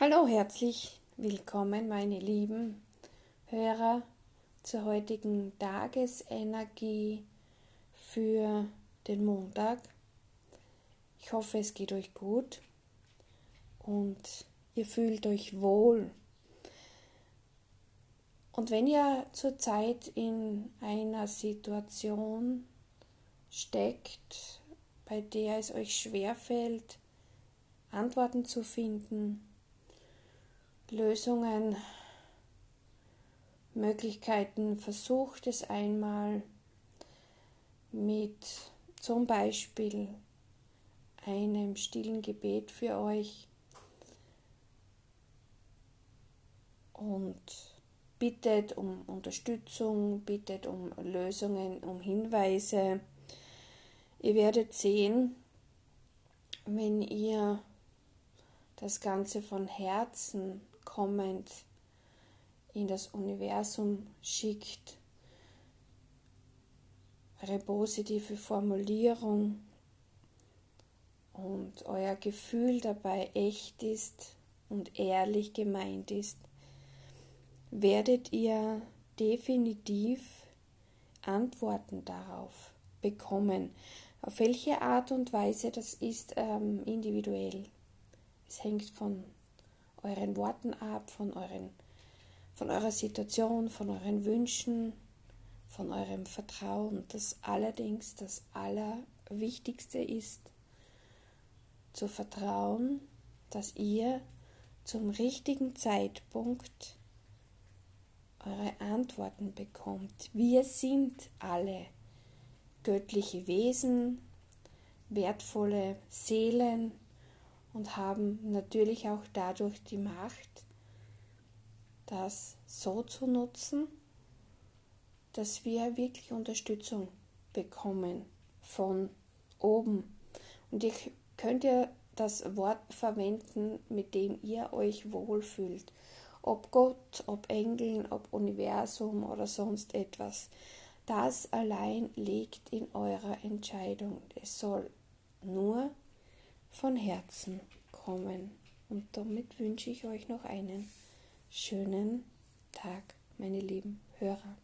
Hallo, herzlich willkommen, meine lieben Hörer, zur heutigen Tagesenergie für den Montag. Ich hoffe, es geht euch gut und ihr fühlt euch wohl. Und wenn ihr zurzeit in einer Situation steckt, bei der es euch schwerfällt, Antworten zu finden, Lösungen, Möglichkeiten. Versucht es einmal mit zum Beispiel einem stillen Gebet für euch und bittet um Unterstützung, bittet um Lösungen, um Hinweise. Ihr werdet sehen, wenn ihr das Ganze von Herzen kommend in das Universum schickt, eure positive Formulierung und euer Gefühl dabei echt ist und ehrlich gemeint ist, werdet ihr definitiv Antworten darauf bekommen. Auf welche Art und Weise das ist ähm, individuell. Es hängt von euren Worten ab, von, euren, von eurer Situation, von euren Wünschen, von eurem Vertrauen. Das allerdings das Allerwichtigste ist, zu vertrauen, dass ihr zum richtigen Zeitpunkt eure Antworten bekommt. Wir sind alle göttliche Wesen, wertvolle Seelen, und haben natürlich auch dadurch die Macht, das so zu nutzen, dass wir wirklich Unterstützung bekommen von oben. Und ihr könnt ja das Wort verwenden, mit dem ihr euch wohlfühlt. Ob Gott, ob Engeln, ob Universum oder sonst etwas. Das allein liegt in eurer Entscheidung. Es soll nur von Herzen kommen. Und damit wünsche ich euch noch einen schönen Tag, meine lieben Hörer.